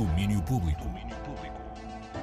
Domínio Público.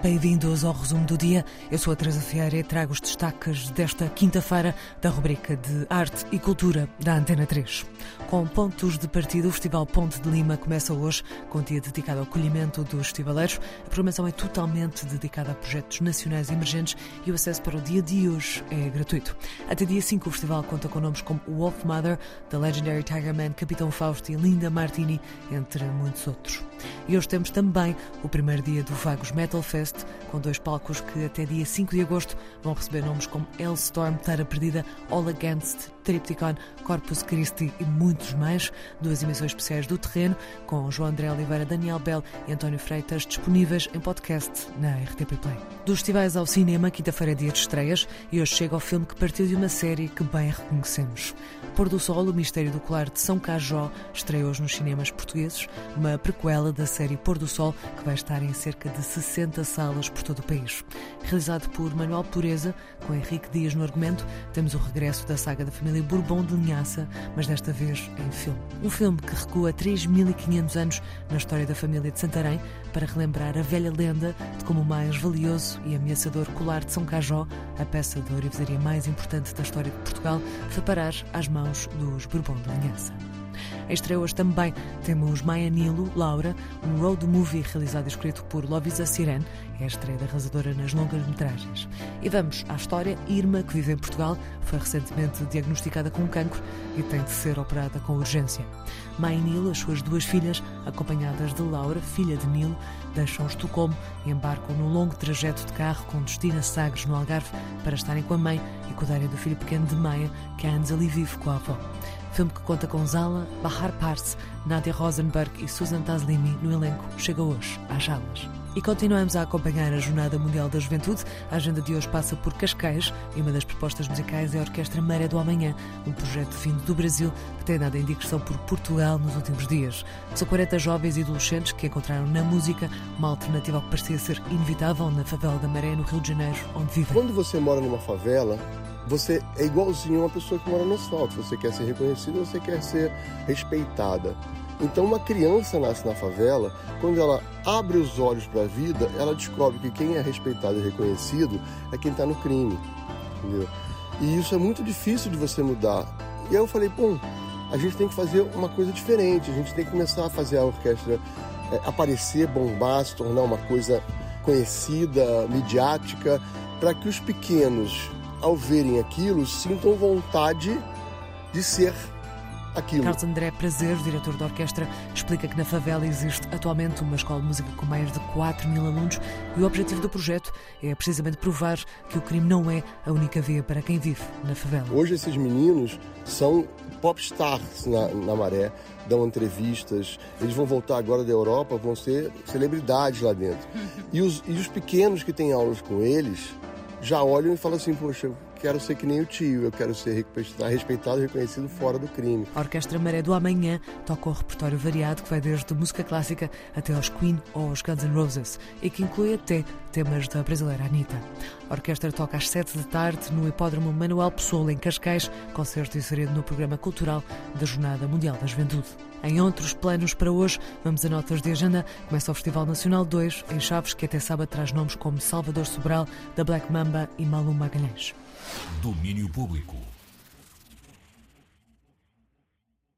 Bem-vindos ao resumo do dia. Eu sou a Teresa Vieira e trago os destaques desta quinta-feira da rubrica de Arte e Cultura da Antena 3. Com pontos de partida, o Festival Ponte de Lima começa hoje, com um dia dedicado ao acolhimento dos festivaleiros. A programação é totalmente dedicada a projetos nacionais emergentes e o acesso para o dia de hoje é gratuito. Até dia 5, o festival conta com nomes como Wolf Mother, The Legendary Tiger Man, Capitão Fausto e Linda Martini, entre muitos outros. E hoje temos também o primeiro dia do Vagos Metal Fest, com dois palcos que até dia 5 de agosto vão receber nomes como Hellstorm, Terra Perdida, All Against, Tripticon, Corpus Christi e muitos mais. Duas emissões especiais do terreno, com João André Oliveira, Daniel Bell e António Freitas, disponíveis em podcast na RTP Play. Dos festivais ao cinema, quinta-feira é dia de estreias e hoje chega o filme que partiu de uma série que bem reconhecemos. Pôr do Sol, o Mistério do Colar de São Cajó, estreia hoje nos cinemas portugueses, uma prequela da série Pôr do Sol, que vai estar em cerca de 60 salas por todo o país. Realizado por Manuel Pureza, com Henrique Dias no argumento, temos o regresso da saga da família Bourbon de Linhaça, mas desta vez em filme. Um filme que recua 3.500 anos na história da família de Santarém para relembrar a velha lenda de como o mais valioso e ameaçador colar de São Cajó, a peça de ourivesaria mais importante da história de Portugal, foi parar às mãos dos Bourbon de Linhaça. Em estreia também temos Maia Nilo, Laura, um road movie realizado e escrito por Lovisa Siren, é a estreia da arrasadora nas longas-metragens. E vamos à história. Irma, que vive em Portugal, foi recentemente diagnosticada com cancro e tem de ser operada com urgência. Maia Nilo, as suas duas filhas, acompanhadas de Laura, filha de Nilo, deixam Estocolmo e embarcam num longo trajeto de carro com destino a Sagres, no Algarve, para estarem com a mãe e cuidarem do filho pequeno de Maia, que há anos ali vive com a avó. Filme que conta com Zala, Bahar Pars, Nadia Rosenberg e Susan Taslimi no elenco, chega hoje às salas. E continuamos a acompanhar a Jornada Mundial da Juventude. A agenda de hoje passa por Cascais e uma das propostas musicais é a Orquestra Maré do Amanhã, um projeto vindo do Brasil que tem dado em por Portugal nos últimos dias. São 40 jovens e adolescentes que encontraram na música uma alternativa ao que parecia ser inevitável na favela da Maré, no Rio de Janeiro, onde vivem. Quando você mora numa favela, você é igualzinho uma pessoa que mora no asfalto. Você quer ser reconhecida, você quer ser respeitada. Então, uma criança nasce na favela, quando ela abre os olhos para a vida, ela descobre que quem é respeitado e reconhecido é quem está no crime. Entendeu? E isso é muito difícil de você mudar. E aí eu falei, pô, a gente tem que fazer uma coisa diferente, a gente tem que começar a fazer a orquestra é, aparecer, bombar, se tornar uma coisa conhecida, midiática, para que os pequenos ao verem aquilo, sintam vontade de ser aquilo. Carlos André Prazer, diretor da orquestra, explica que na favela existe atualmente uma escola de música com mais de 4 mil alunos e o objetivo do projeto é precisamente provar que o crime não é a única via para quem vive na favela. Hoje esses meninos são pop stars na, na maré, dão entrevistas, eles vão voltar agora da Europa, vão ser celebridades lá dentro. E os, e os pequenos que têm aulas com eles já olham e falam assim, poxa, quero ser que nem o tio, eu quero ser respeitado e reconhecido fora do crime. A Orquestra Maré do Amanhã toca um repertório variado que vai desde música clássica até aos Queen ou aos Guns N' Roses e que inclui até temas da brasileira Anitta. A orquestra toca às 7 da tarde no Hipódromo Manuel Pessoa, em Cascais, concerto inserido no programa cultural da Jornada Mundial da Juventude. Em outros planos para hoje, vamos a notas de agenda. Começa o Festival Nacional 2, em Chaves, que até sábado traz nomes como Salvador Sobral, da Black Mamba e Malum Magalhães. Domínio Público.